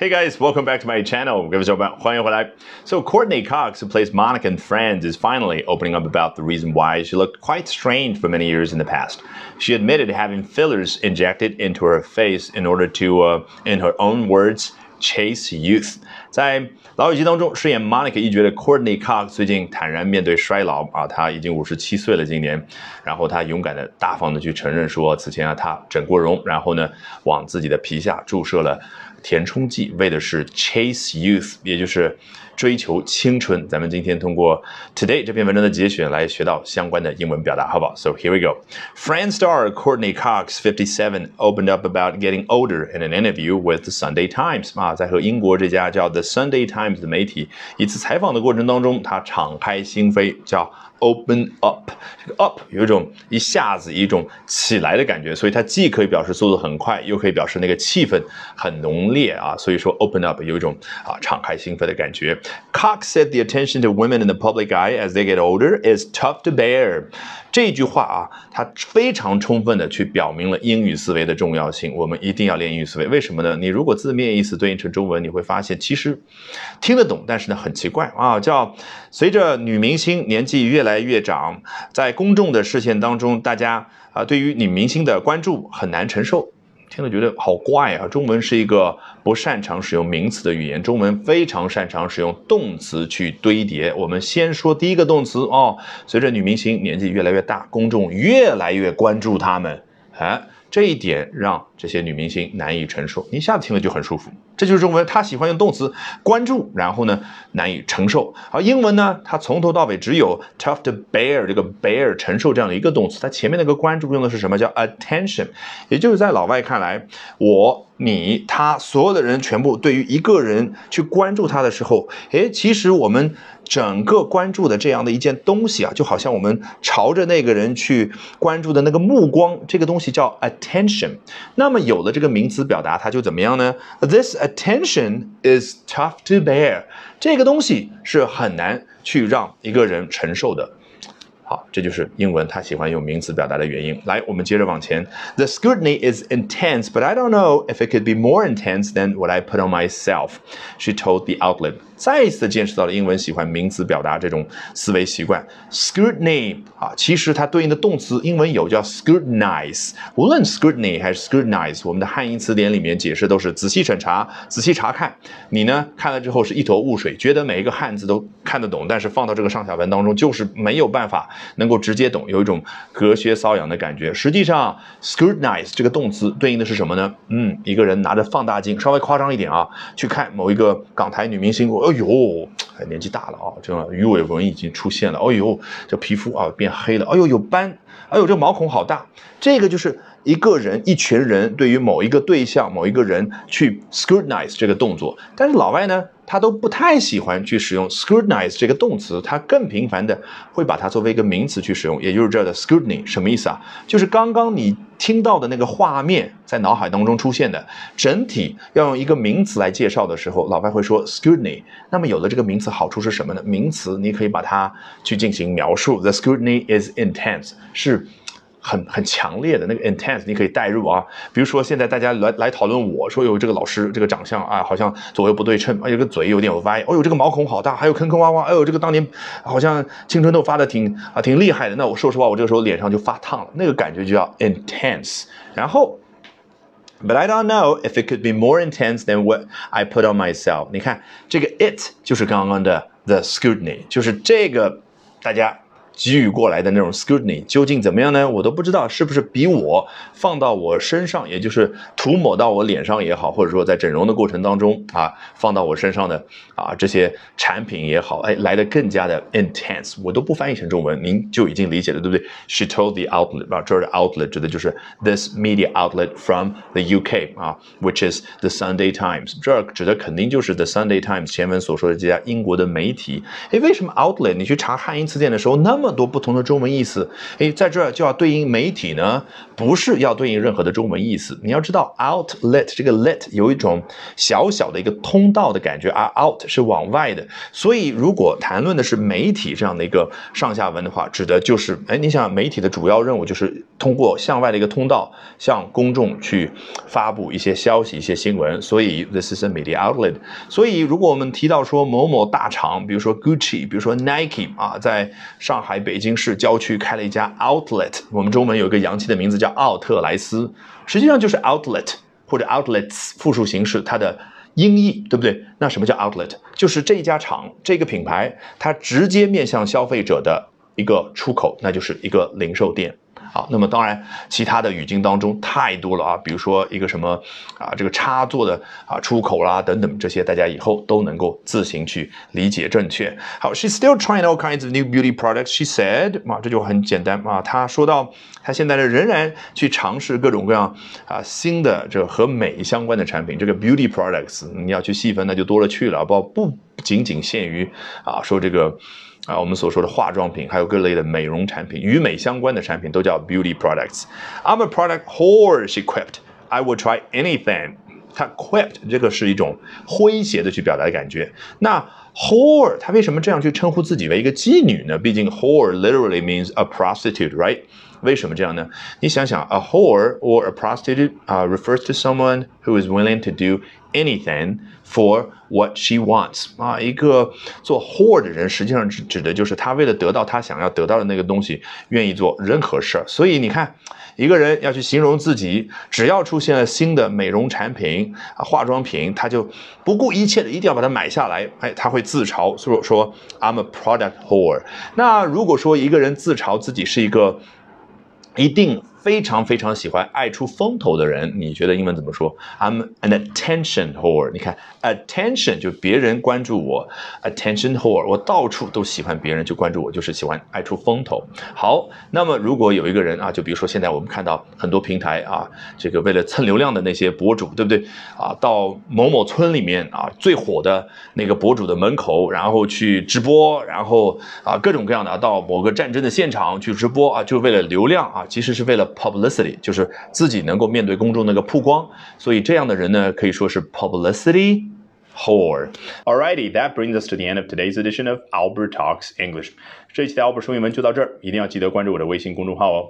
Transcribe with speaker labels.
Speaker 1: Hey guys, welcome back to my channel. So Courtney Cox, who plays Monica in Friends, is finally opening up about the reason why she looked quite strange for many years in the past. She admitted having fillers injected into her face in order to, uh, in her own words, chase youth. 在老友记当中饰演 Monica 一角的 Courtney Cox 最近坦然面对衰老啊，她已经五十七岁了今年，然后她勇敢的、大方的去承认说，此前啊她整过容，然后呢往自己的皮下注射了。填充剂为的是 chase youth，也就是追求青春。咱们今天通过 today 这篇文章的节选来学到相关的英文表达，好不好？So here we go. Friends star Courtney Cox, 57, opened up about getting older in an interview with the Sunday Times. 啊，在和英国这家叫 The Sunday Times 的媒体一次采访的过程当中，他敞开心扉，叫。Open up，这个 up 有一种一下子一种起来的感觉，所以它既可以表示速度很快，又可以表示那个气氛很浓烈啊。所以说 open up 有一种啊敞开心扉的感觉。Cox said the attention to women in the public eye as they get older is tough to bear。这句话啊，它非常充分的去表明了英语思维的重要性。我们一定要练英语思维，为什么呢？你如果字面意思对应成中文，你会发现其实听得懂，但是呢很奇怪啊，叫随着女明星年纪越来。来越长，在公众的视线当中，大家啊对于女明星的关注很难承受，听了觉得好怪啊！中文是一个不擅长使用名词的语言，中文非常擅长使用动词去堆叠。我们先说第一个动词哦，随着女明星年纪越来越大，公众越来越关注她们，哎。这一点让这些女明星难以承受，一下子听了就很舒服。这就是中文，他喜欢用动词关注，然后呢难以承受。而英文呢，它从头到尾只有 tough to bear 这个 bear 承受这样的一个动词，它前面那个关注用的是什么？叫 attention，也就是在老外看来，我、你、他，所有的人全部对于一个人去关注他的时候，诶，其实我们。整个关注的这样的一件东西啊，就好像我们朝着那个人去关注的那个目光，这个东西叫 attention。那么有了这个名词表达，它就怎么样呢？This attention is tough to bear。这个东西是很难去让一个人承受的。好，这就是英文它喜欢用名词表达的原因。来，我们接着往前。The scrutiny is intense, but I don't know if it could be more intense than what I put on myself. She told the outlet. 再一次见识到了英文喜欢名词表达这种思维习惯。Scrutiny 啊，其实它对应的动词英文有叫 scrutinize。无论 scrutiny 还是 scrutinize，我们的汉英词典里面解释都是仔细审查、仔细查看。你呢看了之后是一头雾水，觉得每一个汉字都看得懂，但是放到这个上下文当中就是没有办法能够直接懂，有一种隔靴搔痒的感觉。实际上，scrutinize 这个动词对应的是什么呢？嗯，一个人拿着放大镜，稍微夸张一点啊，去看某一个港台女明星。哎呦，年纪大了啊，这个鱼尾纹已经出现了。哎呦，这皮肤啊变黑了。哎呦，有斑。哎呦，这毛孔好大。这个就是一个人、一群人对于某一个对象、某一个人去 scrutinize 这个动作。但是老外呢？他都不太喜欢去使用 scrutinize 这个动词，他更频繁的会把它作为一个名词去使用，也就是这儿的 scrutiny 什么意思啊？就是刚刚你听到的那个画面在脑海当中出现的，整体要用一个名词来介绍的时候，老外会说 scrutiny。那么有了这个名词，好处是什么呢？名词你可以把它去进行描述，the scrutiny is intense 是。很很强烈的那个 intense，你可以代入啊。比如说现在大家来来讨论我说有这个老师这个长相啊，好像左右不对称，哎，有个嘴有点歪，哦呦这个毛孔好大，还有坑坑洼洼，哎呦这个当年好像青春痘发的挺啊挺厉害的。那我说实话，我这个时候脸上就发烫了，那个感觉就叫 intense。然后，but I don't know if it could be more intense than what I put on myself。你看这个 it 就是刚刚的 the scrutiny，就是这个大家。给予过来的那种 scrutiny 究竟怎么样呢？我都不知道是不是比我放到我身上，也就是涂抹到我脸上也好，或者说在整容的过程当中啊，放到我身上的啊这些产品也好，哎，来的更加的 intense。我都不翻译成中文，您就已经理解了，对不对？She told the outlet 啊，这儿的 outlet 指的就是 this media outlet from the UK 啊，which is the Sunday Times。这儿指的肯定就是 the Sunday Times 前文所说的这家英国的媒体。哎，为什么 outlet？你去查汉英词典的时候那？么多不同的中文意思，诶，在这儿就要对应媒体呢，不是要对应任何的中文意思。你要知道，outlet 这个 let 有一种小小的一个通道的感觉啊，out 是往外的，所以如果谈论的是媒体这样的一个上下文的话，指的就是，哎，你想媒体的主要任务就是通过向外的一个通道向公众去发布一些消息、一些新闻，所以 this is a media outlet。所以如果我们提到说某某大厂，比如说 Gucci，比如说 Nike 啊，在上海、北京市郊区开了一家 outlet，我们中文有一个洋气的名字叫奥特莱斯，实际上就是 outlet 或者 outlets 复数形式，它的音译，对不对？那什么叫 outlet？就是这一家厂、这个品牌，它直接面向消费者的一个出口，那就是一个零售店。好，那么当然，其他的语境当中太多了啊，比如说一个什么啊，这个插座的啊出口啦等等，这些大家以后都能够自行去理解正确。好，She's still trying all kinds of new beauty products. She said，啊，这就很简单啊。她说到，她现在呢仍然去尝试各种各样啊新的这和美相关的产品。这个 beauty products，你要去细分那就多了去了，不不仅仅限于啊说这个。啊，我们所说的化妆品，还有各类的美容产品，与美相关的产品都叫 beauty products。I'm a product whore, she quipped. I will try anything. 它 quipped 这个是一种诙谐的去表达的感觉。那 whore 它为什么这样去称呼自己为一个妓女呢？毕竟 whore literally means a prostitute, right？为什么这样呢？你想想，a whore or a prostitute 啊、refers to someone who is willing to do anything for what she wants 啊，一个做 whore 的人，实际上指指的就是他为了得到他想要得到的那个东西，愿意做任何事儿。所以你看，一个人要去形容自己，只要出现了新的美容产品啊、化妆品，他就不顾一切的一定要把它买下来。哎，他会自嘲，说说 I'm a product whore。那如果说一个人自嘲自己是一个一定非常非常喜欢爱出风头的人，你觉得英文怎么说？I'm an attention whore。你看，attention 就别人关注我，attention whore，我到处都喜欢别人去关注我，就是喜欢爱出风头。好，那么如果有一个人啊，就比如说现在我们看到很多平台啊，这个为了蹭流量的那些博主，对不对？啊，到某某村里面啊，最火的那个博主的门口，然后去直播，然后啊，各种各样的到某个战争的现场去直播啊，就为了流量啊，其实是为了。publicity 就是自己能够面对公众那个曝光，所以这样的人呢，可以说是 publicity whore. Alrighty, that brings us to the end of today's edition of Albert Talks English. 这一期的 Albert 说英文就到这儿，一定要记得关注我的微信公众号哦。